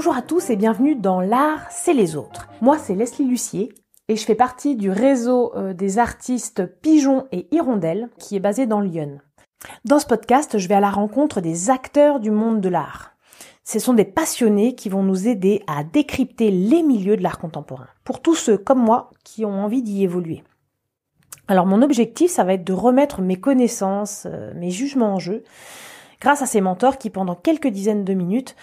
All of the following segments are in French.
Bonjour à tous et bienvenue dans L'art, c'est les autres. Moi, c'est Leslie Lucier et je fais partie du réseau euh, des artistes Pigeons et Hirondelles qui est basé dans Lyon. Dans ce podcast, je vais à la rencontre des acteurs du monde de l'art. Ce sont des passionnés qui vont nous aider à décrypter les milieux de l'art contemporain, pour tous ceux comme moi qui ont envie d'y évoluer. Alors mon objectif, ça va être de remettre mes connaissances, euh, mes jugements en jeu, grâce à ces mentors qui, pendant quelques dizaines de minutes,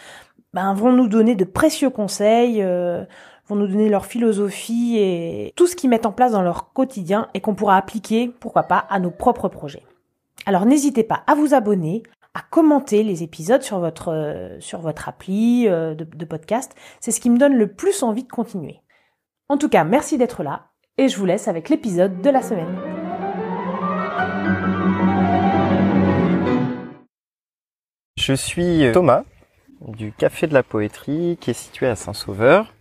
ben, vont nous donner de précieux conseils, euh, vont nous donner leur philosophie et tout ce qu'ils mettent en place dans leur quotidien et qu'on pourra appliquer, pourquoi pas, à nos propres projets. Alors n'hésitez pas à vous abonner, à commenter les épisodes sur votre euh, sur votre appli euh, de, de podcast. C'est ce qui me donne le plus envie de continuer. En tout cas, merci d'être là et je vous laisse avec l'épisode de la semaine. Je suis Thomas du Café de la Poétrie qui est situé à Saint-Sauveur.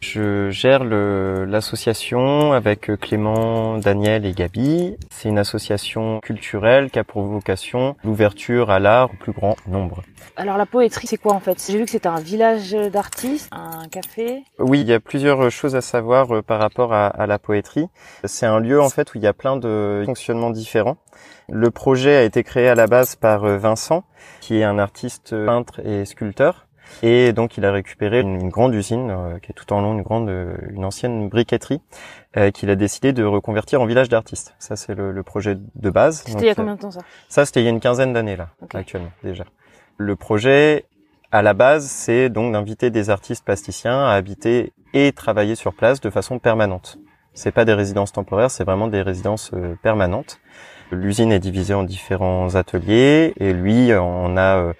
Je gère l'association avec Clément, Daniel et Gabi. C'est une association culturelle qui a pour vocation l'ouverture à l'art au plus grand nombre. Alors la poétrie, c'est quoi en fait? J'ai vu que c'était un village d'artistes, un café. Oui, il y a plusieurs choses à savoir euh, par rapport à, à la poétrie. C'est un lieu en fait où il y a plein de fonctionnements différents. Le projet a été créé à la base par euh, Vincent, qui est un artiste peintre et sculpteur et donc il a récupéré une, grande usine euh, qui est tout en long, une grande, euh, une ancienne briqueterie euh, qu'il a décidé de reconvertir en village d'artistes. Ça c'est le, le, projet de base. C'était il y a combien de temps ça? Ça c'était il y a une quinzaine d'années là, actuellement déjà. Le projet à la base, c'est donc d'inviter des artistes plasticiens à habiter et travailler sur place de façon permanente. C'est pas des résidences temporaires, c'est vraiment des résidences permanentes. L'usine est divisée en différents ateliers et lui, on a euh,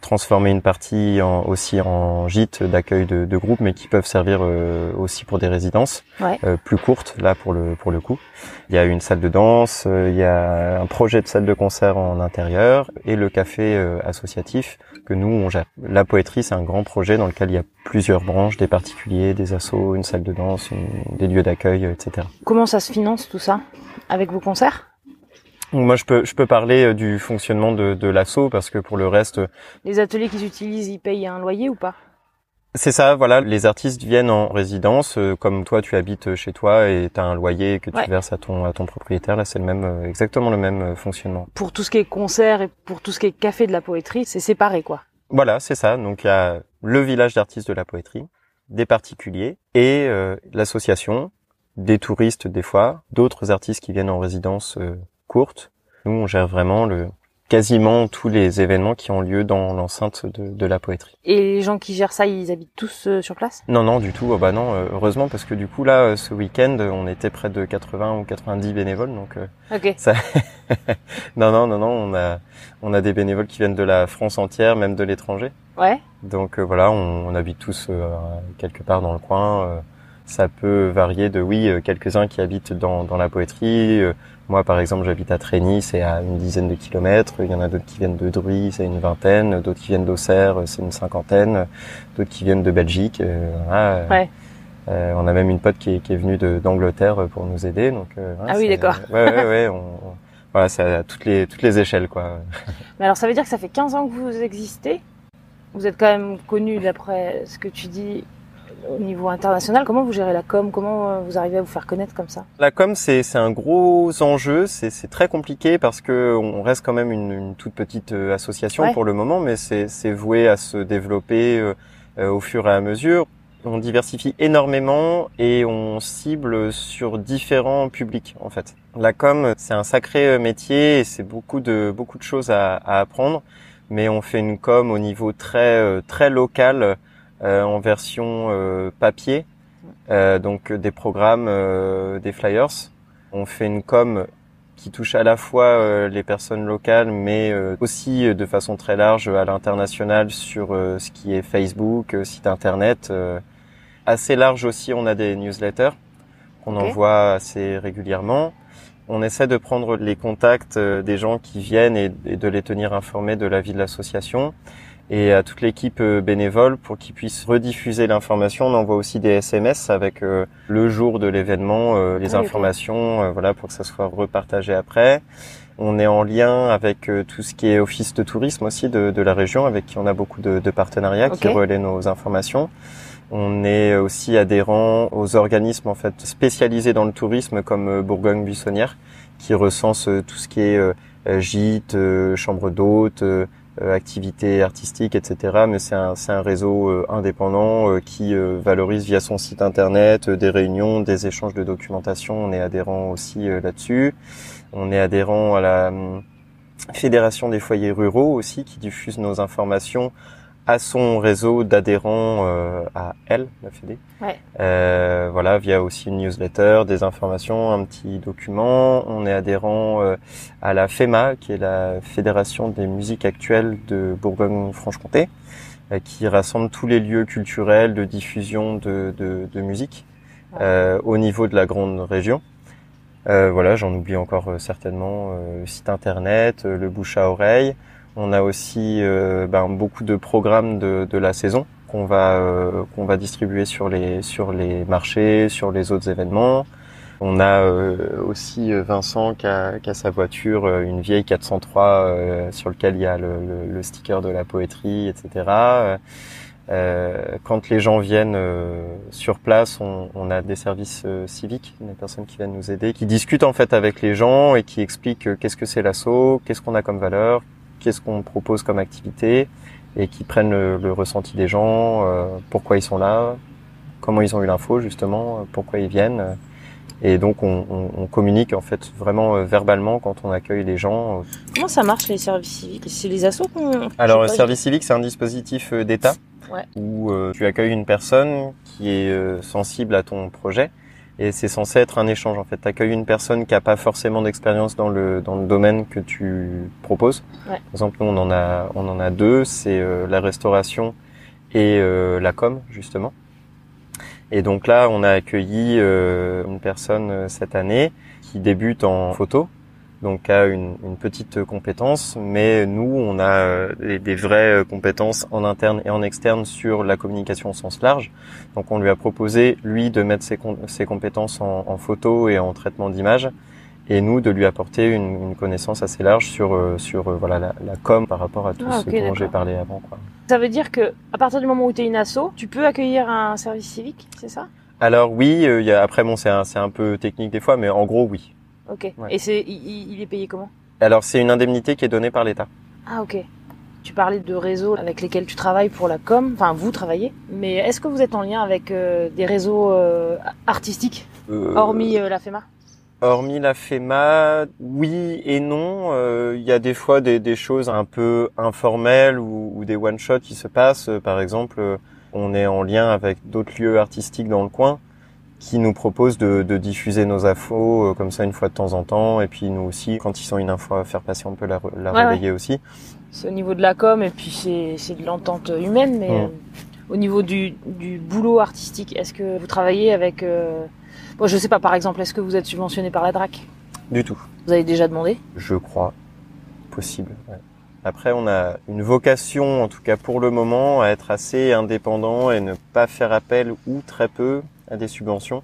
transformer une partie en, aussi en gîte d'accueil de, de groupes, mais qui peuvent servir euh, aussi pour des résidences euh, plus courtes, là pour le pour le coup. Il y a une salle de danse, il y a un projet de salle de concert en intérieur et le café associatif que nous on gère. La poétrie, c'est un grand projet dans lequel il y a plusieurs branches, des particuliers, des assos, une salle de danse, des lieux d'accueil, etc. Comment ça se finance tout ça Avec vos concerts? Moi, je peux, je peux parler euh, du fonctionnement de, de l'assaut parce que pour le reste, euh, les ateliers qu'ils utilisent, ils payent un loyer ou pas? C'est ça, voilà. Les artistes viennent en résidence, euh, comme toi, tu habites chez toi et tu as un loyer que tu verses à ton à ton propriétaire. Là, c'est le même, exactement le même fonctionnement. Pour tout ce qui est concert et pour tout ce qui est café de la poétrie, c'est séparé, quoi. Voilà, c'est ça. Donc il y a le village d'artistes de la poétrie, des particuliers et l'association, des touristes des fois, d'autres artistes qui viennent en résidence courte. Nous, on gère vraiment le quasiment tous les événements qui ont lieu dans l'enceinte de, de, la poétrie. Et les gens qui gèrent ça, ils habitent tous euh, sur place? Non, non, du tout. Oh, bah non, euh, heureusement parce que du coup là, euh, ce week-end, on était près de 80 ou 90 bénévoles, donc. ok. Ça... non, non, non, non, on a on a des bénévoles qui viennent de la France entière, même de l'étranger. Ouais. Donc voilà, on, on, habite tous quelque part dans le coin. Ça peut varier de oui, quelques-uns qui habitent dans dans la poétrie moi, par exemple, j'habite à Trény, c'est à une dizaine de kilomètres. Il y en a d'autres qui viennent de Druy, c'est une vingtaine. D'autres qui viennent d'Auxerre, c'est une cinquantaine. D'autres qui viennent de Belgique. Euh, ouais. Euh, on a même une pote qui est, qui est venue d'Angleterre pour nous aider. Donc, euh, ah oui, d'accord. Ouais, ouais, ouais. On, voilà, c'est à toutes les toutes les échelles, quoi. Mais alors, ça veut dire que ça fait 15 ans que vous existez? Vous êtes quand même connu d'après ce que tu dis au niveau international, comment vous gérez la com? Comment euh, vous arrivez à vous faire connaître comme ça? La com, c'est un gros enjeu. C'est très compliqué parce que on reste quand même une, une toute petite euh, association pour le moment, mais c'est voué à se développer euh, au fur et à mesure. On diversifie énormément et on cible sur différents publics en fait. La com, c'est un sacré métier et c'est beaucoup de beaucoup de choses à, à, apprendre, mais on fait une com au niveau très très local en version euh, papier, euh, donc des programmes, des flyers. On fait une com qui touche à la fois les personnes locales, mais aussi de façon très large à l'international sur ce qui est Facebook, site internet. assez large aussi, on a des newsletters qu'on envoie assez régulièrement. On essaie de prendre les contacts des gens qui viennent et de les tenir informés de la vie de l'association et à toute l'équipe euh, bénévole pour qu'ils puissent rediffuser l'information. On envoie aussi des SMS avec euh, le jour de l'événement, euh, les ah informations, voilà, pour que ça soit repartagé après. On est en lien avec tout ce qui est office de tourisme aussi de, de la région, avec qui on a beaucoup de, de partenariats qui relaient nos informations. On est aussi adhérent aux organismes en fait spécialisés dans le tourisme comme Bourgogne Buissonnière, qui recense tout ce qui est gîtes, chambres d'hôtes, activités artistiques, etc. Mais c'est un, un réseau indépendant qui valorise via son site internet des réunions, des échanges de documentation. On est adhérent aussi là-dessus. On est adhérent à la hum, Fédération des foyers ruraux aussi, qui diffuse nos informations à son réseau d'adhérents euh, à elle, la Fédé. Ouais. Euh, voilà, via aussi une newsletter, des informations, un petit document. On est adhérent euh, à la FEMA, qui est la Fédération des musiques actuelles de Bourgogne-Franche-Comté, euh, qui rassemble tous les lieux culturels de diffusion de, de, de musique au niveau de la grande région. Euh, voilà, j'en oublie encore certainement euh, le site internet, le bouche à oreille. On a aussi ben, beaucoup de programmes de, de la saison qu'on va qu'on va distribuer sur les sur les marchés, sur les autres événements. On a aussi Vincent qui a, qui a, sa voiture, une vieille 403 sur lequel il y a le, sticker de la poétrie, etc. Euh, quand les gens viennent euh, sur place, on, a des services euh, civiques, des personnes qui viennent nous aider, qui discutent en fait avec les gens et qui expliquent euh, qu'est-ce que c'est l'assaut, qu'est-ce qu'on a comme valeur, qu'est-ce qu'on propose comme activité, et qui prennent le, le ressenti des gens, pourquoi ils sont là, comment ils ont eu l'info justement, pourquoi ils viennent. Et donc on, on, on, communique en fait vraiment verbalement quand on accueille les gens. Comment ça marche les services civiques? C'est les assos qu'on... Alors le service civique c'est un dispositif d'État ouais. où euh, tu accueilles une personne qui est euh, sensible à ton projet et c'est censé être un échange en fait. Tu accueilles une personne qui a pas forcément d'expérience dans le dans le domaine que tu proposes. Ouais. Par exemple, nous on en a on en a deux, c'est euh, la restauration et la com justement. Et donc là, on a accueilli une personne cette année qui débute en photo donc a une, une, petite compétence, mais nous, on a euh, des, vraies euh, compétences en interne et en externe sur la communication au sens large. Donc on lui a proposé, lui, de mettre ses, ses compétences en, en, photo et en traitement d'image, et nous de lui apporter une, une connaissance assez large sur euh, sur voilà la, la, com par rapport à tout ah, ce dont j'ai parlé avant. Quoi. Ça veut dire que à partir du moment où tu es une asso, tu peux accueillir un service civique, c'est ça? Alors oui, il y a, après bon c'est un, c'est un peu technique des fois, mais en gros oui. Ok. Ouais. Et c'est, il, il, est payé comment? Alors c'est une indemnité qui est donnée par l'État. Ah ok. Tu parlais de réseaux avec lesquels tu travailles pour la com, enfin vous travaillez, mais est-ce que vous êtes en lien avec euh, des réseaux euh, artistiques, euh... hormis la FEMA Hormis la FEMA, oui et non. Il y a des fois des, des, choses un peu informelles ou, ou des one-shots qui se passent. Par exemple, on est en lien avec d'autres lieux artistiques dans le coin qui nous propose de, de, diffuser nos infos euh, comme ça une fois de temps en temps et puis nous aussi quand ils ont une info à faire passer on peut la, la ouais, relayer ouais. aussi. C'est au niveau de la com et puis c'est de l'entente humaine mais mmh. euh, au niveau du, du boulot artistique est-ce que vous travaillez avec euh... bon je sais pas par exemple est-ce que vous êtes subventionné par la DRAC? Du tout. Vous avez déjà demandé? Je crois possible. Ouais. Après, on a une vocation, en tout cas pour le moment, à être assez indépendant et ne pas faire appel ou très peu à des subventions.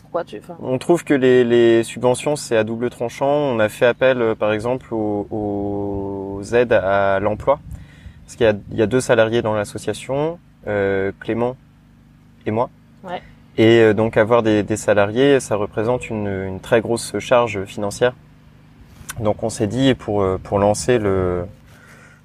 Pourquoi tu enfin... On trouve que les, les subventions c'est à double tranchant. On a fait appel euh, par exemple aux, aux aides à l'emploi parce qu'il y, y a, deux salariés dans l'association, euh, Clément et moi. Ouais. Et euh, donc avoir des, des, salariés, ça représente une, une, très grosse charge financière. Donc on s'est dit pour euh, pour lancer le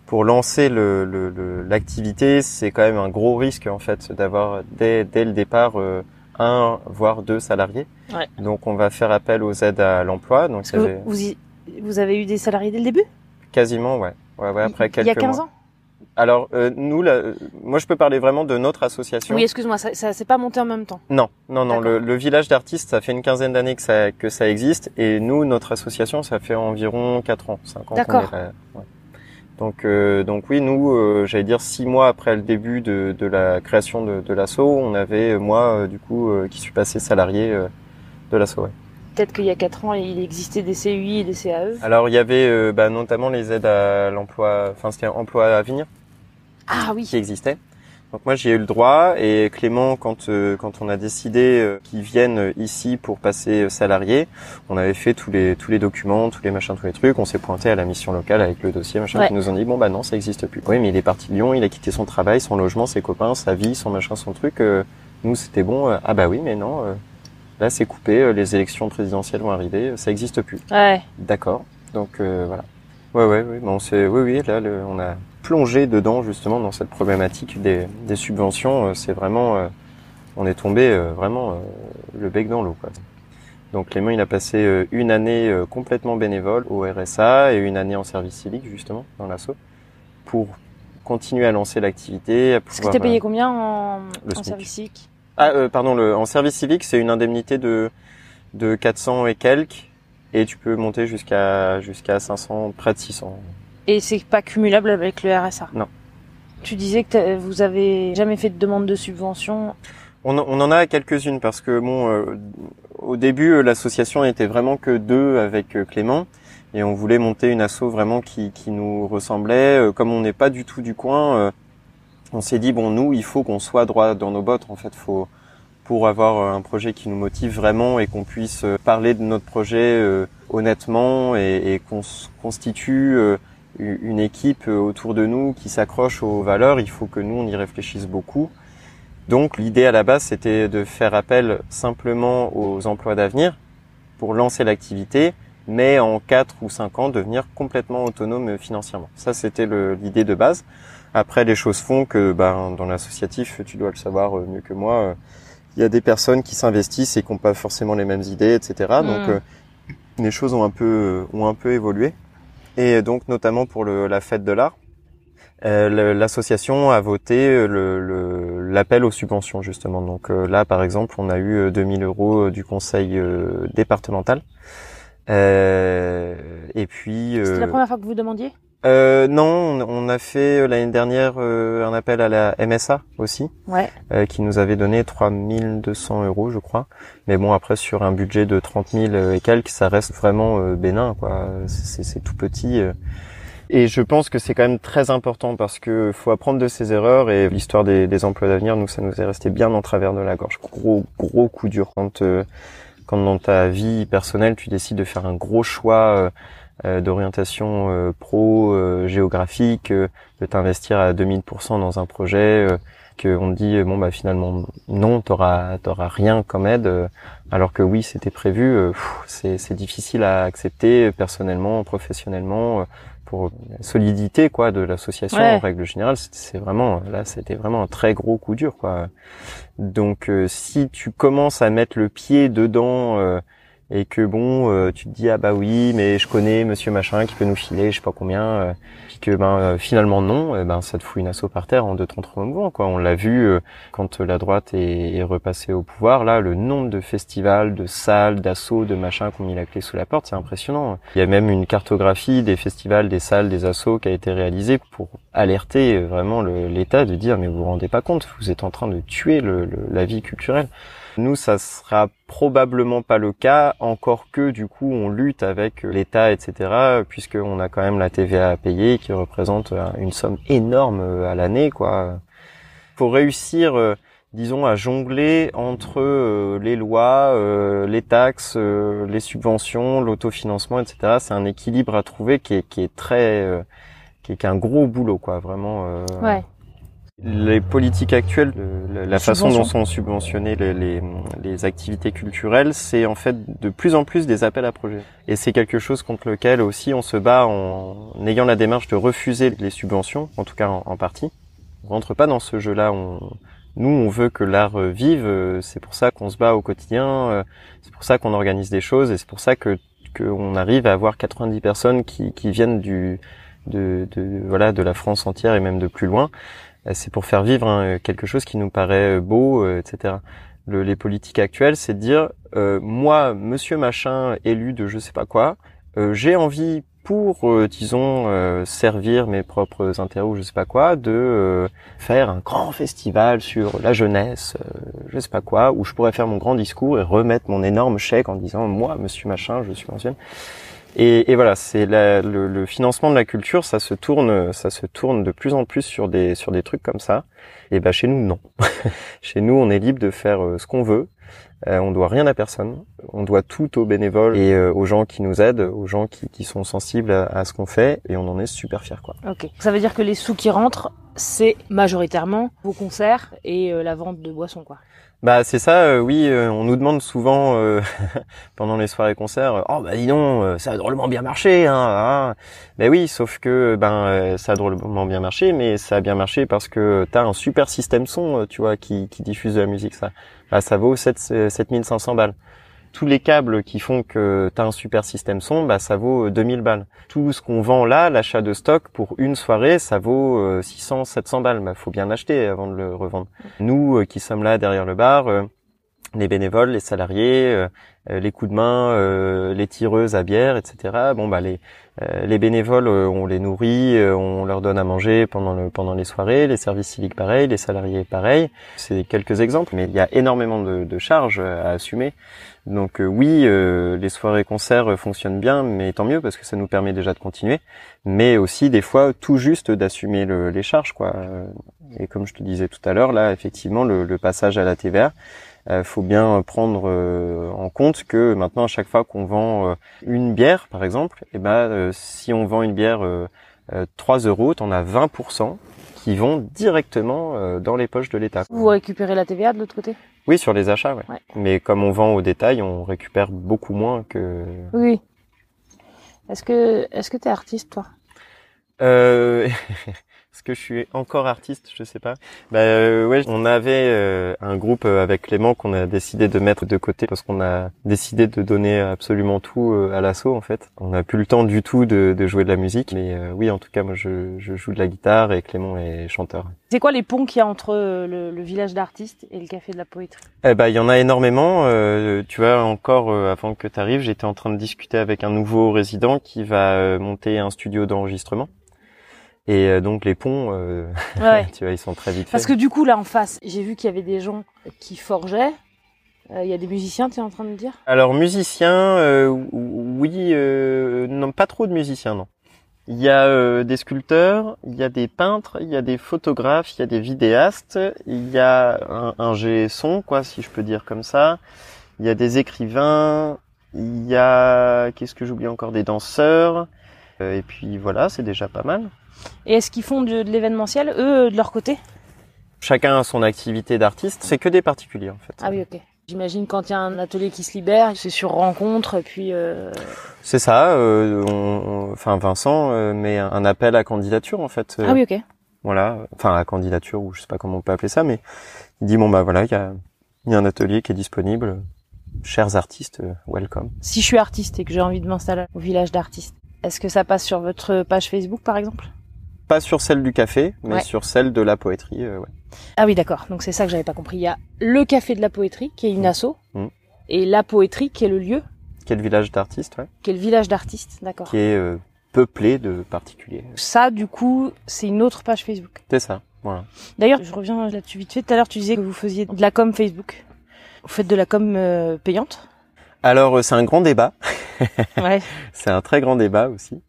pour lancer l'activité, le, le, c'est quand même un gros risque en fait d'avoir dès, dès le départ euh, un voire deux salariés. Ouais. Donc on va faire appel aux aides à l'emploi. Donc vous, vous, y, vous, avez eu des salariés dès le début? Quasiment, ouais. Ouais, ouais après quelques Il y a 15 mois. ans? Alors euh, nous, là, moi, je peux parler vraiment de notre association. Oui, excuse-moi, ça, ça s'est pas monté en même temps. Non, non, non. Le, le, village d'artistes, ça fait une quinzaine d'années que ça que ça existe, et nous, notre association, ça fait environ 4 ans, 5 ans. D'accord. Ouais. Donc, euh, donc oui, nous, euh, j'allais dire six mois après le début de, de la création de, de l'asso, on avait moi, euh, du coup, qui suis passé salarié de l'asso. Ouais. Peut-être qu'il y a quatre ans, il existait des CUI et des CAE. Alors, il y avait bah, notamment les aides à l'emploi, enfin c'était emploi à venir. Ah oui. Qui existait. Donc moi j'y ai eu le droit et Clément quand euh, quand on a décidé euh, qu'ils viennent ici pour passer euh, salarié, on avait fait tous les tous les documents, tous les machins, tous les trucs, on s'est pointé à la mission locale avec le dossier machin Ouais. qui nous ont dit bon bah non ça existe plus. Oui mais il est parti de Lyon, il a quitté son travail, son logement, ses copains, sa vie, son machin, son truc. euh, nous c'était bon. euh, ah bah oui mais non. euh, là c'est coupé, euh, les élections présidentielles vont arriver, ça existe plus. Ouais. D'accord. Donc euh, voilà. Ouais ouais oui, bon c'est oui oui là le- on a plongé dedans justement dans cette problématique des, des subventions. euh, C'est vraiment euh, on est tombé euh, vraiment euh, le bec dans l'eau quoi. Donc Clément il a passé euh, une année euh, complètement bénévole au RSA et une année en service civique justement dans l'assaut pour continuer à lancer l'activité. à Parce que t'es payé combien en, service civique? Ah euh, pardon le en service civique c'est une indemnité de de 400 et quelques et tu peux monter jusqu'à jusqu'à 500 près de 600. Et c'est pas cumulable avec le RSA Non. Tu disais que vous avez jamais fait de demande de subvention. On, en- on en a quelques-unes parce que bon, euh, au début, euh, l'association n'était vraiment que deux avec euh, Clément et on voulait monter une asso vraiment qui, qui nous ressemblait. Euh, Comme on n'est pas du tout du coin, euh, on s'est dit bon, nous, il faut qu'on soit droit dans nos bottes. En fait, faut pour avoir un projet qui nous motive vraiment et qu'on puisse parler de notre projet euh, honnêtement et, et qu'on se constitue euh, une équipe euh, autour de nous qui s'accroche aux valeurs. Il faut que nous, on y réfléchisse beaucoup. Donc l'idée à la base, c'était de faire appel simplement aux emplois d'avenir pour lancer l'activité, mais en 4 ou 5 ans devenir complètement autonome financièrement. Ça, c'était l'idée de base. Après, les choses font que ben, dans l'associatif, tu dois le savoir euh, mieux que moi, euh, il y a des personnes qui s'investissent et qui n'ont pas forcément les mêmes idées, etc. Donc Mm. les choses ont un peu ont un peu évolué. Et donc notamment pour le, la fête de l'art, euh, l'association a voté euh, le- le- l'appel aux subventions justement. Donc euh, là, par exemple, on a eu euh, 2000 euros euh, du conseil euh, départemental. Euh, et puis C'était euh, la première fois que vous demandiez? Euh, non, on, a fait euh, l'année dernière euh, un appel à la MSA aussi, Ouais. euh, qui nous avait donné 3200 euros, je crois. Mais bon, après sur un budget de 30 000 et quelques, ça reste vraiment euh, bénin, quoi. C'est tout petit. Et je pense que c'est quand même très important parce que faut apprendre de ses erreurs et l'histoire des, des emplois d'avenir, nous, ça nous est resté bien en travers de la gorge. Gros, gros coup dur quand, euh, quand dans ta vie personnelle, tu décides de faire un gros choix d'orientation euh, pro, euh, géographique, euh, de t'investir à 2000% dans un projet, euh, que on te dit euh, bon bah finalement non, t'auras t'auras rien comme aide, euh, alors que oui c'était prévu. euh, c'est c'est difficile à accepter personnellement, professionnellement. euh, pour la solidité quoi de l'association Ouais. en règle générale c'est- c'est vraiment là c'était vraiment un très gros coup dur quoi donc euh, si tu commences à mettre le pied dedans euh, et que bon euh, tu te dis ah bah oui mais je connais monsieur machin qui peut nous filer je sais pas combien euh, que ben euh, finalement non eh ben ça te fout une asso par terre en deux temps trois mouvements quoi. On l'a vu euh, quand la droite est, est repassée au pouvoir là le nombre de festivals de salles d'assauts de machins qui ont mis la clé sous la porte c'est impressionnant. Il y a même une cartographie des festivals des salles des assos qui a été réalisée pour alerter euh, vraiment l'État de dire mais vous vous rendez pas compte vous êtes en train de tuer le- le- la vie culturelle nous, ça sera probablement pas le cas, encore que du coup, on lutte avec l'État, etc., puisqu'on a quand même la TVA à payer, qui représente euh, une somme énorme euh, à l'année, quoi. Faut réussir, euh, disons, à jongler entre euh, les lois, euh, les taxes, euh, les subventions, l'autofinancement, etc. C'est un équilibre à trouver qui est, très, euh, qui est, un gros boulot, quoi, vraiment. euh. Les politiques actuelles, le- la, la façon dont sont subventionnées les, les, les activités culturelles, c'est en fait de plus en plus des appels à projets. Et c'est quelque chose contre lequel aussi on se bat en, ayant la démarche de refuser les subventions, en tout cas en, en partie. On rentre pas dans ce jeu-là. On, nous, on veut que l'art vive. C'est pour ça qu'on se bat au quotidien. euh, C'est pour ça qu'on organise des choses et c'est pour ça que qu'on arrive à avoir 90 personnes qui, qui viennent du de, de voilà de la France entière et même de plus loin. Euh, C'est pour faire vivre hein, quelque chose qui nous paraît euh, beau, euh, etc. Le- les politiques actuelles, c'est de dire moi, Monsieur machin élu de je sais pas quoi, j'ai envie pour disons servir mes propres intérêts ou je sais pas quoi de faire un grand festival sur la jeunesse, je sais pas quoi, où je pourrais faire mon grand discours et remettre mon énorme chèque en disant moi, Monsieur machin, je suis mentionné. Et, et voilà, c'est le, le, financement de la culture, ça se tourne, ça se tourne de plus en plus sur des sur des trucs comme ça. Et ben chez nous non. chez nous, on est libre de faire ce qu'on veut. Euh, on doit rien à personne. On doit tout aux bénévoles et euh, aux gens qui nous aident, aux gens qui, qui sont sensibles à, ce qu'on fait et on en est super fiers quoi. Ok. Ça veut dire que les sous qui rentrent, c'est majoritairement vos concerts et euh, la vente de boissons quoi. Bah c'est ça, euh, oui, on nous demande souvent pendant les soirées concerts, oh bah dis donc, ça a drôlement bien marché, hein, hein. Ben oui, sauf que ben ça a drôlement bien marché, mais ça a bien marché parce que t'as un super système son, tu vois, qui, qui diffuse de la musique, ça bah, ça vaut 7, 7500 balles. Tous les câbles qui font que tu as un super système son, bah, ça vaut 2000 balles. Tout ce qu'on vend là, l'achat de stock pour une soirée, ça vaut 600, 700 balles. Bah, faut bien l'acheter avant de le revendre. Nous euh, qui sommes là derrière le bar, euh, les bénévoles, les salariés, euh, les coups de main, les tireuses à bière, etc. Bon bah les les bénévoles, on les nourrit, on leur donne à manger pendant le pendant les soirées, les services civiques pareil, les salariés pareil. C'est quelques exemples, mais il y a énormément de, de charges à assumer. Donc oui, les soirées concerts fonctionnent bien, mais tant mieux parce que ça nous permet déjà de continuer. Mais aussi des fois tout juste d'assumer les charges quoi. Et comme je te disais tout à l'heure, là effectivement le, passage à la TVA euh, faut bien prendre euh, en compte que maintenant à chaque fois qu'on vend euh, une bière par exemple, et eh ben si on vend une bière 3 euros, t'en as 20% qui vont directement dans les poches de l'État. Vous récupérez la TVA de l'autre côté? Oui, sur les achats, ouais. Mais comme on vend au détail, on récupère beaucoup moins que. Oui. Est-ce que est-ce que t'es artiste toi? Euh... Est-ce que je suis encore artiste? Je sais pas. Bah euh, ouais, on avait euh, un groupe euh, avec Clément qu'on a décidé de mettre de côté parce qu'on a décidé de donner absolument tout à l'assaut en fait. On n'a plus le temps du tout de, de jouer de la musique, mais oui, en tout cas, moi je, je, joue de la guitare et Clément est chanteur. C'est quoi les ponts qu'il y a entre le, le village d'artistes et le café de la poétrie? Eh ben, il y en a énormément. tu vois, encore avant que tu arrives, j'étais en train de discuter avec un nouveau résident qui va monter un studio d'enregistrement. Et euh, donc les ponts, euh, tu vois, ils sont très vite Parce que du coup, là en face, j'ai vu qu'il y avait des gens qui forgeaient. Euh, il y a des musiciens, tu es en train de dire? Alors musiciens, oui, non, pas trop de musiciens, non. Il y a des sculpteurs, il y a des peintres, il y a des photographes, il y a des vidéastes, il y a un, un G son, quoi, si je peux dire comme ça. Il y a des écrivains, il y a, qu'est-ce que j'oublie encore, des danseurs. Et puis voilà, c'est déjà pas mal. Et est-ce qu'ils font de, l'événementiel, eux, de leur côté? Chacun a son activité d'artiste, c'est que des particuliers en fait. Ah oui, ok. J'imagine quand il y a un atelier qui se libère, c'est sur rencontre, puis. Euh... C'est ça. Euh, enfin, Vincent euh, met un appel à candidature en fait. ah oui, ok. Voilà, enfin à candidature ou je sais pas comment on peut appeler ça, mais il dit bon bah voilà, il y a, y a un atelier qui est disponible. Chers artistes, euh, welcome. Si je suis artiste et que j'ai envie de m'installer au village d'artistes, est-ce que ça passe sur votre page Facebook par exemple? Pas sur celle du café, mais sur celle de la poétrie. Euh, ouais. Ah oui, d'accord. Donc c'est ça que j'avais pas compris. Il y a le café de la poétrie, qui est une mmh. asso, mmh. et la poétrie, qui est le lieu. Qui est le village d'artistes, ouais. Qui est le village d'artistes, d'accord. Qui est euh, peuplé de particuliers. Ça, du coup, c'est une autre page Facebook. C'est ça, voilà. D'ailleurs, je reviens là-dessus vite fait. Tout à l'heure, tu disais que vous faisiez de la com Facebook. Vous faites de la com euh, payante? Alors, c'est un grand débat. ouais. c'est un très grand débat aussi.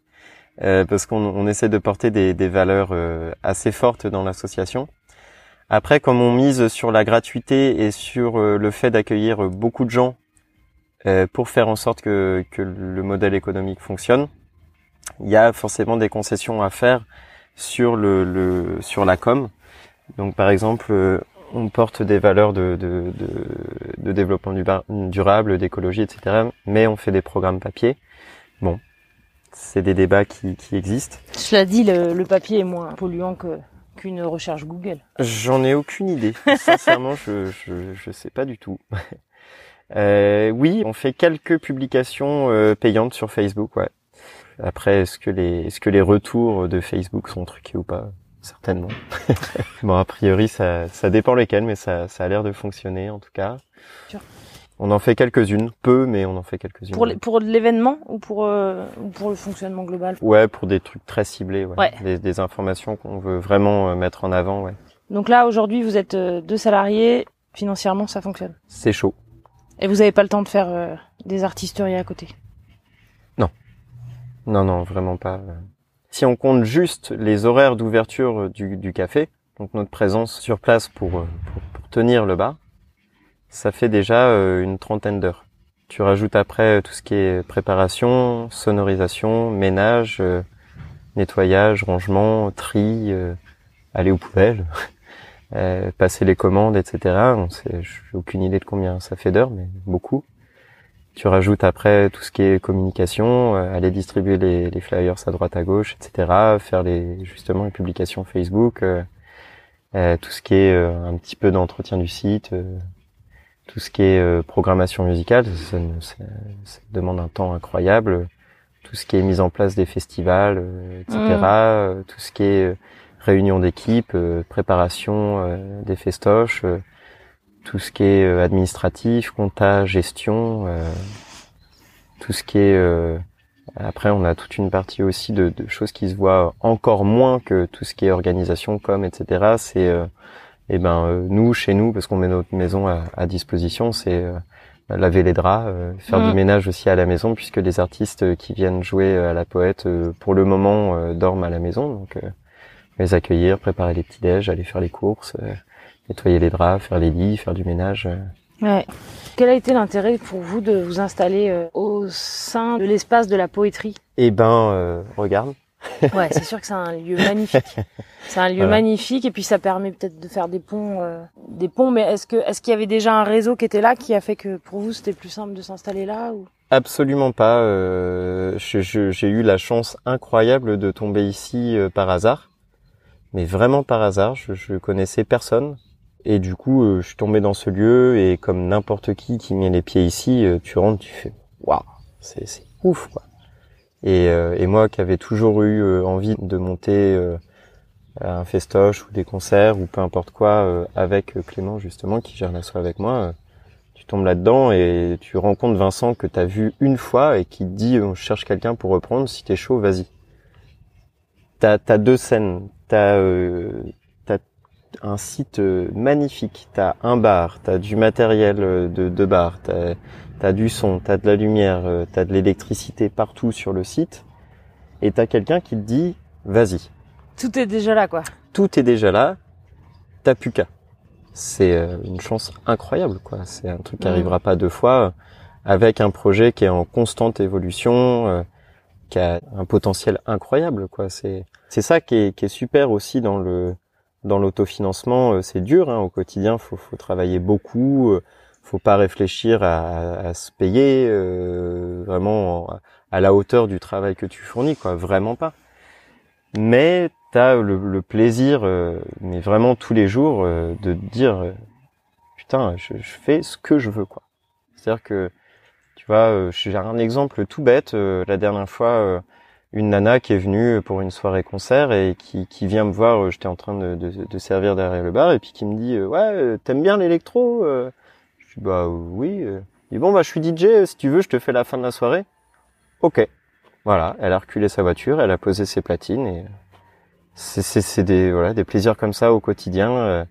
Euh, parce qu'on essaie de porter des, des valeurs euh, assez fortes dans l'association. Après, comme on mise sur la gratuité et sur euh, le fait d'accueillir beaucoup de gens pour faire en sorte que, que, le modèle économique fonctionne, il y a forcément des concessions à faire sur le, le sur la com. Donc, par exemple, on porte des valeurs de, de, de, de développement durable, d'écologie, etc. Mais on fait des programmes papier. Bon, c'est des débats qui, qui existent. Cela dit, le, le papier est moins polluant que qu'une recherche Google. J'en ai aucune idée. Sincèrement, je, je, je sais pas du tout. Euh, oui, on fait quelques publications euh, payantes sur Facebook, ouais. Après, est-ce que les est-ce que les retours de Facebook sont truqués ou pas? Certainement. bon, a priori, ça ça dépend lesquels, mais ça ça a l'air de fonctionner en tout cas. Sure. On en fait quelques-unes, peu, mais on en fait quelques-unes. Pour, pour l'événement ou pour euh, pour le fonctionnement global? Ouais, pour des trucs très ciblés, ouais. Des, des, informations qu'on veut vraiment euh, mettre en avant, ouais. Donc là, aujourd'hui, vous êtes euh, deux salariés. Financièrement, ça fonctionne? C'est chaud. Et vous n'avez pas le temps de faire des artisteries à côté? Non. Non, non, vraiment pas. Si on compte juste les horaires d'ouverture du, du, café, donc notre présence sur place pour, pour, pour tenir le bar, ça fait déjà une trentaine d'heures. Tu rajoutes après tout ce qui est préparation, sonorisation, ménage, nettoyage, rangement, tri, aller aux poubelles, euh, passer les commandes, etc. J'ai aucune idée de combien ça fait d'heures, mais beaucoup. Tu rajoutes après tout ce qui est communication, euh, aller distribuer les, les, flyers à droite à gauche, etc. Faire les justement les publications Facebook, euh, euh tout ce qui est un petit peu d'entretien du site, tout ce qui est programmation musicale, ça, ça, ça, demande un temps incroyable. Tout ce qui est mise en place des festivals, etc. Mmh. Tout ce qui est réunion d'équipe, euh, préparation euh, des festoches, euh, tout ce qui est administratif, compta, gestion, tout ce qui est après, on a toute une partie aussi de, de, choses qui se voient encore moins que tout ce qui est organisation, com, etc. C'est, euh, eh ben, nous, chez nous, parce qu'on met notre maison à, à disposition, c'est laver les draps, faire du mmh. ménage aussi à la maison, puisque les artistes qui viennent jouer à la poète, pour le moment, dorment à la maison. Donc, les accueillir, préparer les petits déj, aller faire les courses, euh, nettoyer les draps, faire les lits, faire du ménage. Euh. Ouais. Quel a été l'intérêt pour vous de vous installer euh, au sein de l'espace de la poétrie? Eh ben, regarde. ouais, c'est sûr que c'est un lieu magnifique. C'est un lieu magnifique et puis ça permet peut-être de faire des ponts, des ponts. Mais est-ce que est-ce qu'il y avait déjà un réseau qui était là qui a fait que pour vous c'était plus simple de s'installer là ou? Absolument pas. j'ai eu la chance incroyable de tomber ici par hasard mais vraiment par hasard. Je, je connaissais personne. Et du coup, euh, je suis tombé dans ce lieu et comme n'importe qui qui met les pieds ici, euh, tu rentres, tu fais waouh, c'est c'est ouf quoi. Et, euh, et moi qui avais toujours eu envie de monter un festoche ou des concerts ou peu importe quoi avec Clément justement qui gère la soirée avec moi, tu tombes là-dedans et tu rencontres Vincent que tu as vu une fois et qui te dit on cherche quelqu'un pour reprendre, si t'es chaud, vas-y. T'as as deux scènes t'as as un site euh, magnifique, t'as un bar, t'as du matériel euh, de, de bar, t'as as du son, t'as de la lumière, euh, t'as de l'électricité partout sur le site, et t'as quelqu'un qui te dit vas-y. Tout est déjà là, quoi. Tout est déjà là, t'as plus qu'à. C'est une chance incroyable, quoi. C'est un truc qui mmh. arrivera pas deux fois, avec un projet qui est en constante évolution, qui a un potentiel incroyable, quoi. C'est c'est ça qui est, qui est super aussi dans le dans l'autofinancement. Euh, c'est dur hein, au quotidien. Faut faut travailler beaucoup. Euh, faut pas réfléchir à, à se payer euh, vraiment à la hauteur du travail que tu fournis, quoi. Vraiment pas. Mais t'as le, le plaisir, mais vraiment tous les jours, de te dire putain, je, je, fais ce que je veux, quoi. C'est-à-dire que tu vois, j'ai un exemple tout bête. la dernière fois une nana qui est venue pour une soirée concert et qui, qui vient me voir, euh, j'étais en train de, de, de, servir derrière le bar et puis qui me dit euh, ouais euh, t'aimes bien l'électro Je dis bah oui. Il bon bah je suis DJ, si tu veux je te fais la fin de la soirée. Ok. Voilà, elle a reculé sa voiture, elle a posé ses platines et c'est des voilà des plaisirs comme ça au quotidien.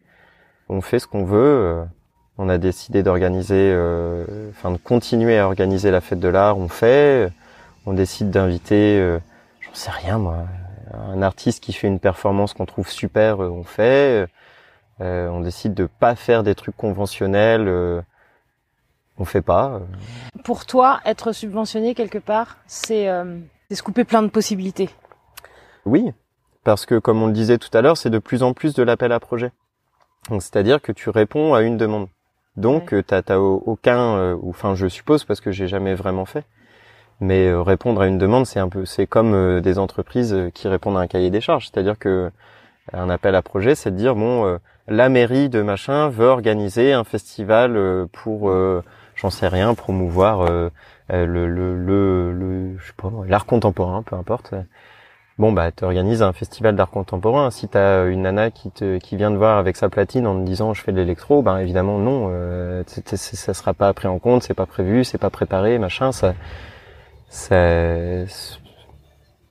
On fait ce qu'on veut. On a décidé d'organiser, enfin de continuer à organiser la fête de l'art. On fait on décide d'inviter j'en sais rien moi, un artiste qui fait une performance qu'on trouve super, euh, on fait. Euh, on décide de pas faire des trucs conventionnels, euh, on fait pas. Pour toi, être subventionné quelque part, c'est euh, se couper plein de possibilités. Oui, parce que comme on le disait tout à l'heure, c'est de plus en plus de l'appel à projet. C'est-à-dire que tu réponds à une demande. Donc tu t'as aucun, ou enfin je suppose parce que j'ai jamais vraiment fait, mais euh, répondre à une demande, c'est un peu, c'est comme euh, des entreprises euh, qui répondent à un cahier des charges. C'est-à-dire que un appel à projet, c'est de dire bon, la mairie de machin veut organiser un festival pour, j'en sais rien, promouvoir le, le, le, le, je sais pas, l'art contemporain, peu importe. Bon bah tu organises un festival d'art contemporain. Si t'as une nana qui te qui vient te voir avec sa platine en te disant je fais de l'électro, ben évidemment non, euh, ça sera pas pris en compte, c'est pas prévu, c'est pas préparé, machin. Ça c'est,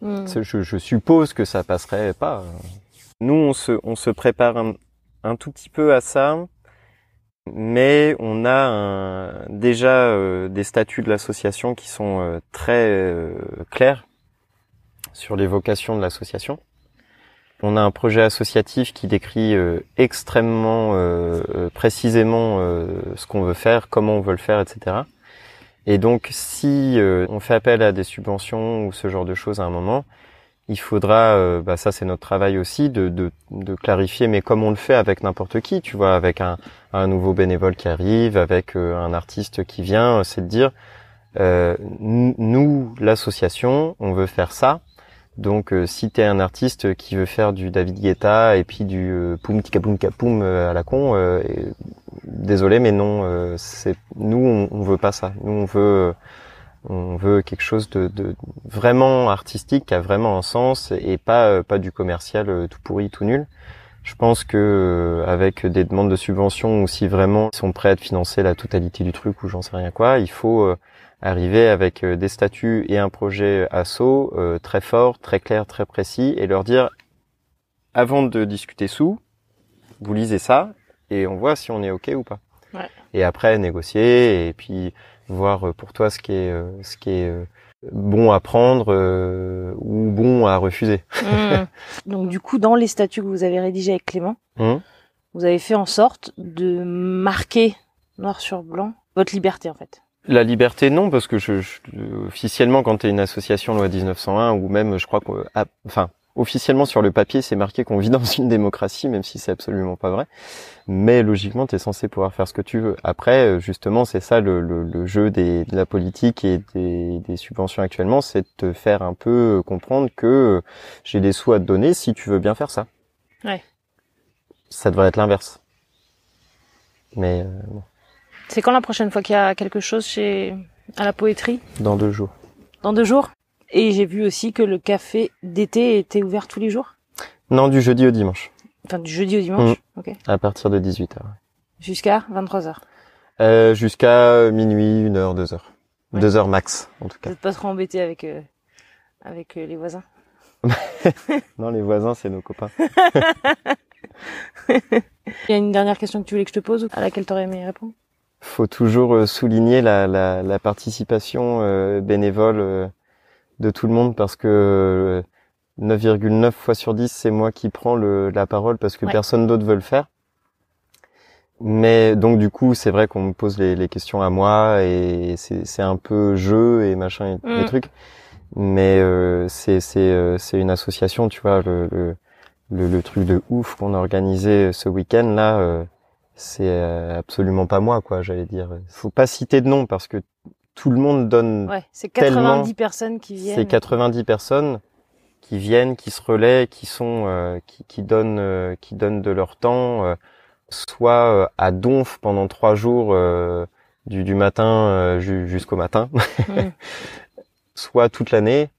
hmm. je, je, suppose que ça passerait pas. Nous, on se, on se prépare un, un tout petit peu à ça, mais on a un, déjà euh, des statuts de l'association qui sont euh, très euh, clairs sur les vocations de l'association. On a un projet associatif qui décrit extrêmement précisément ce qu'on veut faire, comment on veut le faire, etc. Et donc, si on fait appel à des subventions ou ce genre de choses à un moment, il faudra, bah ça c'est notre travail aussi, de, clarifier, mais comme on le fait avec n'importe qui, tu vois, avec un, un, nouveau bénévole qui arrive, avec un artiste qui vient, c'est de dire, nous, l'association, on veut faire ça, donc euh, si t'es un artiste qui veut faire du David Guetta et puis du euh, poum tika poum poum euh, à la con, euh, désolé mais non, c'est nous on, veut pas ça. Nous on veut on veut quelque chose de, de, vraiment artistique qui a vraiment un sens et pas pas du commercial tout pourri tout nul. Je pense que avec des demandes de subventions ou si vraiment ils sont prêts à financer la totalité du truc ou j'en sais rien quoi, il faut arriver avec euh, des statuts et un projet assaut euh, très fort, très clair, très précis, et leur dire avant de discuter sous, vous lisez ça et on voit si on est ok ou pas. Ouais. Et après négocier et puis voir euh, pour toi ce qui est ce qui est bon à prendre ou bon à refuser. Mmh. Donc du coup dans les statuts que vous avez rédigés avec Clément, mmh. vous avez fait en sorte de marquer noir sur blanc votre liberté en fait. La liberté, non, parce que je, officiellement, quand tu es une association loi 1901, ou même, je crois que, enfin, officiellement sur le papier, c'est marqué qu'on vit dans une démocratie, même si c'est absolument pas vrai. Mais logiquement, tu es censé pouvoir faire ce que tu veux. Après, euh, justement, c'est ça le, le, jeu des, de la politique et des, des subventions actuellement, c'est de te faire un peu comprendre que euh, j'ai des sous à te donner si tu veux bien faire ça. Ouais. Ça devrait être l'inverse. Mais euh, bon. C'est quand la prochaine fois qu'il y a quelque chose chez à la poétrie? Dans deux jours. Dans deux jours? Et j'ai vu aussi que le café d'été était ouvert tous les jours? Non, du jeudi au dimanche. Enfin, du jeudi au dimanche? Mmh. Ok. À partir de 18h. Jusqu'à 23h euh, Jusqu'à minuit, 1h, 2h. 2h max, en tout cas. Vous n'êtes pas trop embêté avec, euh, avec euh, les voisins? Non, les voisins, c'est nos copains. Il y a une dernière question que tu voulais que je te pose à laquelle tu aurais aimé répondre? Faut toujours euh, souligner la, la, la participation euh, bénévole euh, de tout le monde parce que 9,9 fois sur 10 c'est moi qui prends le, la parole parce que personne d'autre veut le faire. Mais donc du coup c'est vrai qu'on me pose les, les, questions à moi et c'est un peu jeu et machin et mm. trucs. Mais euh, c'est c'est une association tu vois le le, le, le truc de ouf qu'on a organisé ce week-end là c'est euh, absolument pas moi quoi j'allais dire. Faut pas citer de nom parce que tout le monde donne ouais, c'est 90 personnes qui viennent. c'est 90 personnes qui viennent qui se relaient qui sont euh, qui, qui donnent euh, qui donnent de leur temps soit à donf pendant trois jours du, du matin jusqu'au matin. Mm. soit toute l'année.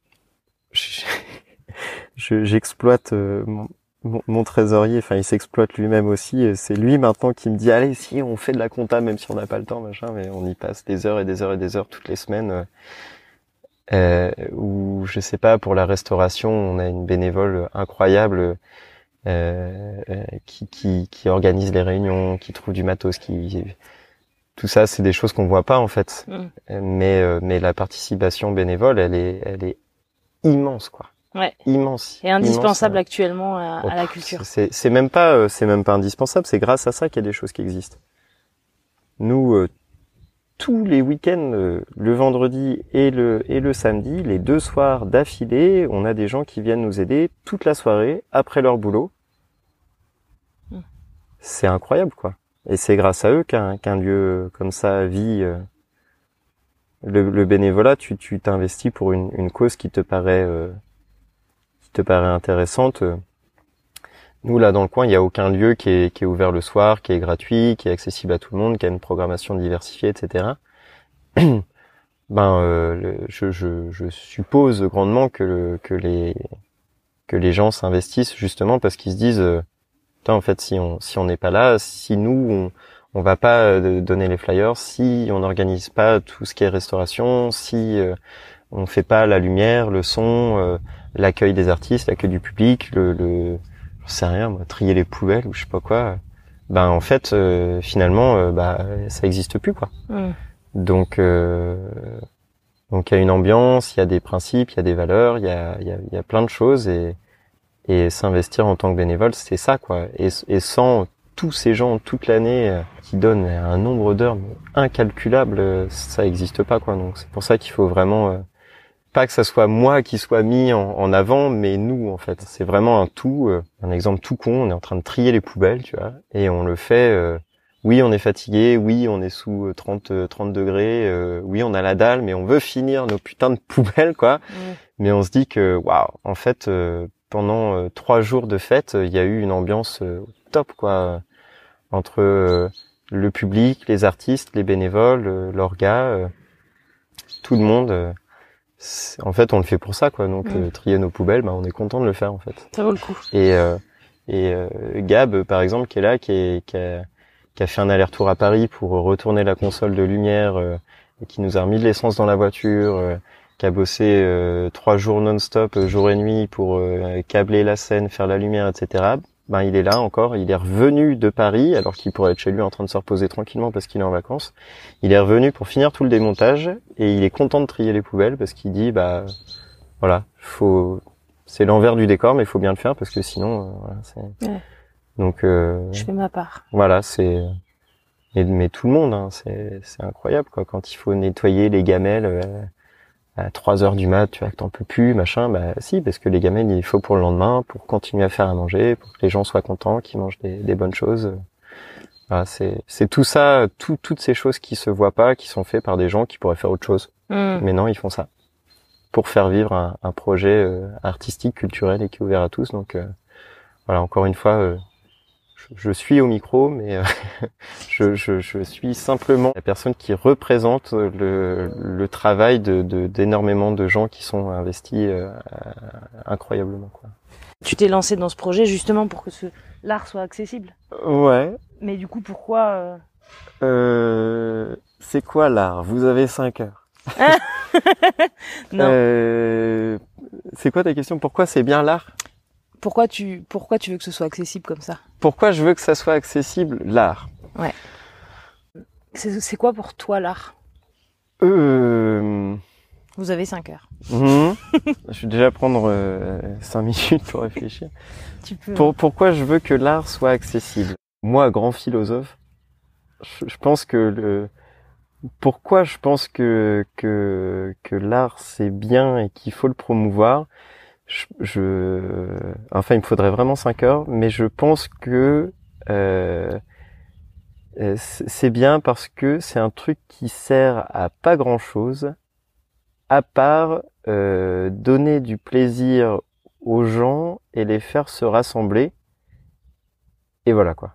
J'exploite mon, mon, trésorier, enfin, il s'exploite lui-même aussi. C'est lui maintenant qui me dit, allez, si on fait de la compta, même si on n'a pas le temps, machin, mais on y passe des heures et des heures et des heures toutes les semaines. Euh, euh ou je sais pas, pour la restauration, on a une bénévole incroyable euh, qui, qui, qui, organise les réunions, qui trouve du matos, qui tout ça, c'est des choses qu'on voit pas en fait. Mm. Mais mais la participation bénévole, elle est elle est immense quoi ouais. immense et indispensable actuellement à, à, la culture. C'est même pas euh, c'est même pas indispensable, c'est grâce à ça qu'il y a des choses qui existent. Nous euh, tous les week-ends, euh, le vendredi et le et le samedi, les deux soirs d'affilée, on a des gens qui viennent nous aider toute la soirée après leur boulot. Hmm. C'est incroyable quoi. Et c'est grâce à eux qu'un qu'un lieu comme ça vit. Le, le, bénévolat, tu tu t'investis pour une, une cause qui te paraît te paraît intéressante. Nous, là, dans le coin, il n'y a aucun lieu qui est, qui est ouvert le soir, qui est gratuit, qui est accessible à tout le monde, qui a une programmation diversifiée, etc. ben, euh, je, je, je, suppose grandement que, que les que les gens s'investissent justement parce qu'ils se disent, euh, en fait, si on si on n'est pas là, si nous on on va pas euh, donner les flyers, si on n'organise pas tout ce qui est restauration, si euh, on fait pas la lumière, le son, euh, l'accueil des artistes, l'accueil du public, le, le je sais rien, moi, trier les poubelles ou je sais pas quoi. Ben en fait, euh, finalement, euh, bah ça existe plus quoi. Donc Donc il y a une ambiance, il y a des principes, il y a des valeurs, il y a, il y a, y a plein de choses et, et s'investir en tant que bénévole, c'est ça quoi. Et, et sans tous ces gens toute l'année euh, qui donnent un nombre d'heures incalculable, euh, ça n'existe pas quoi. Donc c'est pour ça qu'il faut vraiment euh, pas que ça soit moi qui soit mis en, avant, mais nous en fait. C'est vraiment un tout. un exemple tout con. On est en train de trier les poubelles, tu vois, et on le fait oui, on est fatigué, oui, on est sous 30 euh, 30 euh, degrés, euh, oui, on a la dalle, mais on veut finir nos putains de poubelles, quoi. Mais on se dit que, waouh, en fait, pendant trois jours de fête, il y a eu une ambiance top, quoi, entre le public, les artistes, les bénévoles, l'orga, tout le monde. En fait, on le fait pour ça, quoi. Donc, trier nos poubelles, bah, on est content de le faire, en fait. Ça vaut le coup. Et et Gab, par exemple, qui est là, qui est qui a, qui a fait un aller-retour à Paris pour retourner la console de lumière euh, et qui nous a remis de l'essence dans la voiture, euh, qui a bossé euh, trois jours non-stop, jour et nuit, pour câbler la scène, faire la lumière, etc. Ben il est là encore, il est revenu de Paris alors qu'il pourrait être chez lui en train de se reposer tranquillement parce qu'il est en vacances. Il est revenu pour finir tout le démontage et il est content de trier les poubelles parce qu'il dit bah voilà, faut c'est l'envers du décor mais il faut bien le faire parce que sinon voilà, c'est donc euh, je fais ma part. Voilà, c'est mais, mais, tout le monde, hein, c'est c'est incroyable quoi. Quand il faut nettoyer les gamelles euh, à 3 heures du mat, tu vois que t'en peux plus, machin. Bah si, parce que les gamelles il faut pour le lendemain, pour continuer à faire à manger, pour que les gens soient contents, qu'ils mangent des, des, bonnes choses. Voilà, c'est c'est tout ça, tout, toutes ces choses qui se voient pas, qui sont faites par des gens qui pourraient faire autre chose. Hmm. Mais non, ils font ça pour faire vivre un, un projet euh, artistique, culturel et qui est ouvert à tous. Donc voilà, encore une fois, je suis au micro, mais euh, je, je, je, suis simplement la personne qui représente le, le travail de d'énormément de, gens qui sont investis euh, incroyablement. Quoi. Tu t'es lancé dans ce projet justement pour que ce l'art soit accessible. Ouais. Mais du coup, pourquoi euh... euh c'est quoi l'art? Vous avez cinq heures. non. c'est quoi ta question? Pourquoi c'est bien l'art? Pourquoi tu, pourquoi tu veux que ce soit accessible comme ça? Pourquoi je veux que ça soit accessible? L'art. Ouais. C'est quoi pour toi l'art? Euh... Vous avez 5 heures. Mhm. je vais déjà prendre 5 euh, minutes pour réfléchir. tu peux. Pour, pourquoi je veux que l'art soit accessible? Moi, grand philosophe, je, pense que le... Pourquoi je pense que, que, que l'art c'est bien et qu'il faut le promouvoir? Je, enfin, il me faudrait vraiment 5 heures, mais je pense que euh, euh c'est bien parce que c'est un truc qui sert à pas grand chose, à part euh, donner du plaisir aux gens et les faire se rassembler. Et voilà quoi.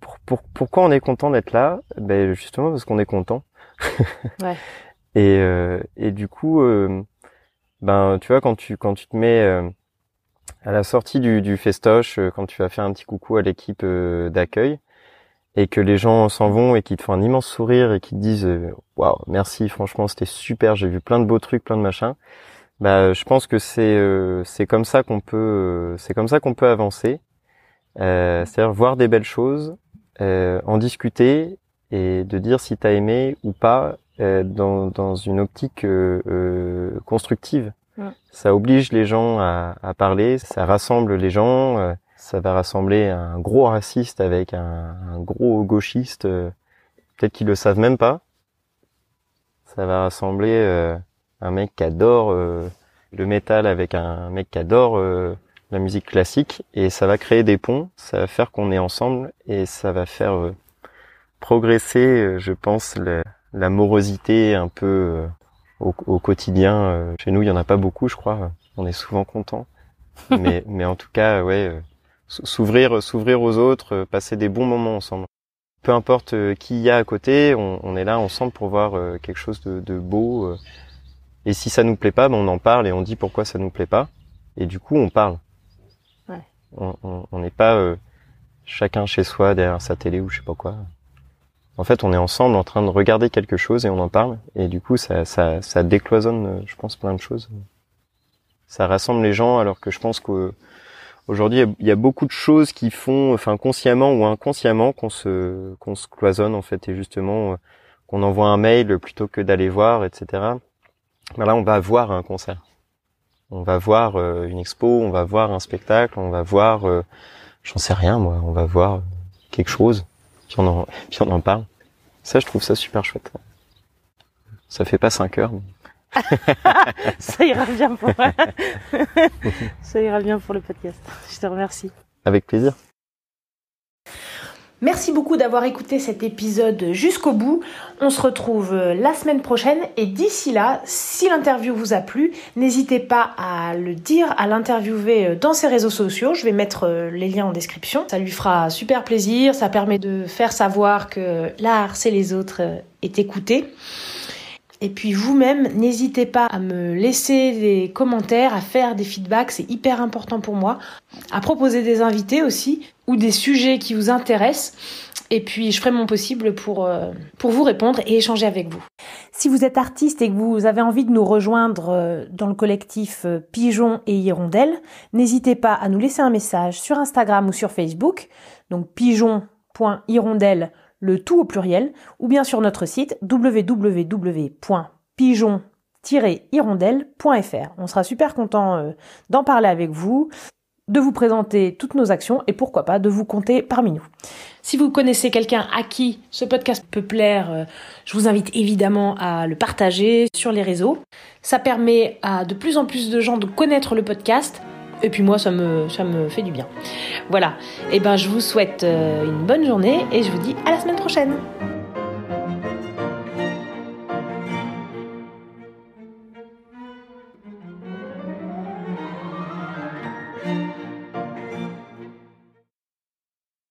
Pour, pour, pourquoi on est content d'être là? Ben justement parce qu'on est content. ouais. Et, euh, et du coup, euh, ben tu vois quand tu quand tu te mets euh, à la sortie du, du festoche, euh, quand tu vas faire un petit coucou à l'équipe euh, d'accueil et que les gens s'en vont et qu'ils te font un immense sourire et qu'ils te disent waouh merci franchement c'était super j'ai vu plein de beaux trucs plein de machins bah je pense que c'est c'est comme ça qu'on peut c'est comme ça qu'on peut avancer c'est-à-dire voir des belles choses en discuter et de dire si t'as aimé ou pas euh, dans, dans une optique euh, euh, constructive. Ça oblige les gens à, à, parler, ça rassemble les gens, ça va rassembler un gros raciste avec un, un gros gauchiste, peut-être qu'ils le savent même pas. Ça va rassembler un mec qui adore le métal avec un mec qui adore la musique classique et ça va créer des ponts, ça va faire qu'on est ensemble et ça va faire progresser, je pense, le, la morosité un peu euh, au, quotidien. Euh, chez nous, il y en a pas beaucoup, je crois. On est souvent content. mais, mais en tout cas, ouais, euh, s'ouvrir, s'ouvrir aux autres, passer des bons moments ensemble. Peu importe qui y a à côté, on, est là ensemble pour voir quelque chose de, beau. Et si ça nous plaît pas, ben on en parle et on dit pourquoi ça nous plaît pas. Et du coup, on parle. Ouais. On n'est pas chacun chez soi derrière sa télé ou je sais pas quoi en fait, on est ensemble en train de regarder quelque chose et on en parle. Et du coup, ça, ça, ça décloisonne, euh, je pense, plein de choses. Ça rassemble les gens, alors que je pense qu'aujourd'hui, il y a beaucoup de choses qui font, enfin, consciemment ou inconsciemment, qu'on se, qu'on se cloisonne en fait, et justement, euh, qu'on envoie un mail plutôt que d'aller voir, etc. ben là, on va voir un concert. On va voir une expo, on va voir un spectacle, on va voir, j'en sais rien moi, on va voir quelque chose, puis on en, puis on en parle. Ça, je trouve ça super chouette. Ça fait pas cinq heures. ça ira bien pour ça ira bien pour le podcast. Je te remercie. Avec plaisir. Merci beaucoup d'avoir écouté cet épisode jusqu'au bout. On se retrouve euh, la semaine prochaine et d'ici là, si l'interview vous a plu, n'hésitez pas à le dire, à l'interviewer euh, dans ses réseaux sociaux. Je vais mettre euh, les liens en description. Ça lui fera super plaisir. Ça permet de faire savoir que l'art, c'est les autres, est écouté. Et puis vous-même, n'hésitez pas à me laisser des commentaires, à faire des feedbacks, c'est hyper important pour moi. À proposer des invités aussi, ou des sujets qui vous intéressent. Et puis je ferai mon possible pour, euh, pour vous répondre et échanger avec vous. Si vous êtes artiste et que vous avez envie de nous rejoindre euh, dans le collectif euh, Pigeon et Hirondelle, n'hésitez pas à nous laisser un message sur Instagram ou sur Facebook. Donc pigeon.hirondelle le tout au pluriel, ou bien sur notre site www.pigeon-hirondelle.fr. On sera super content euh, d'en parler avec vous, de vous présenter toutes nos actions et pourquoi pas de vous compter parmi nous. Si vous connaissez quelqu'un à qui ce podcast peut plaire, euh, je vous invite évidemment à le partager sur les réseaux. Ça permet à de plus en plus de gens de connaître le podcast et puis moi, ça me, fait du bien. Voilà. Et eh ben, je vous souhaite euh, une bonne journée et je vous dis à la semaine prochaine.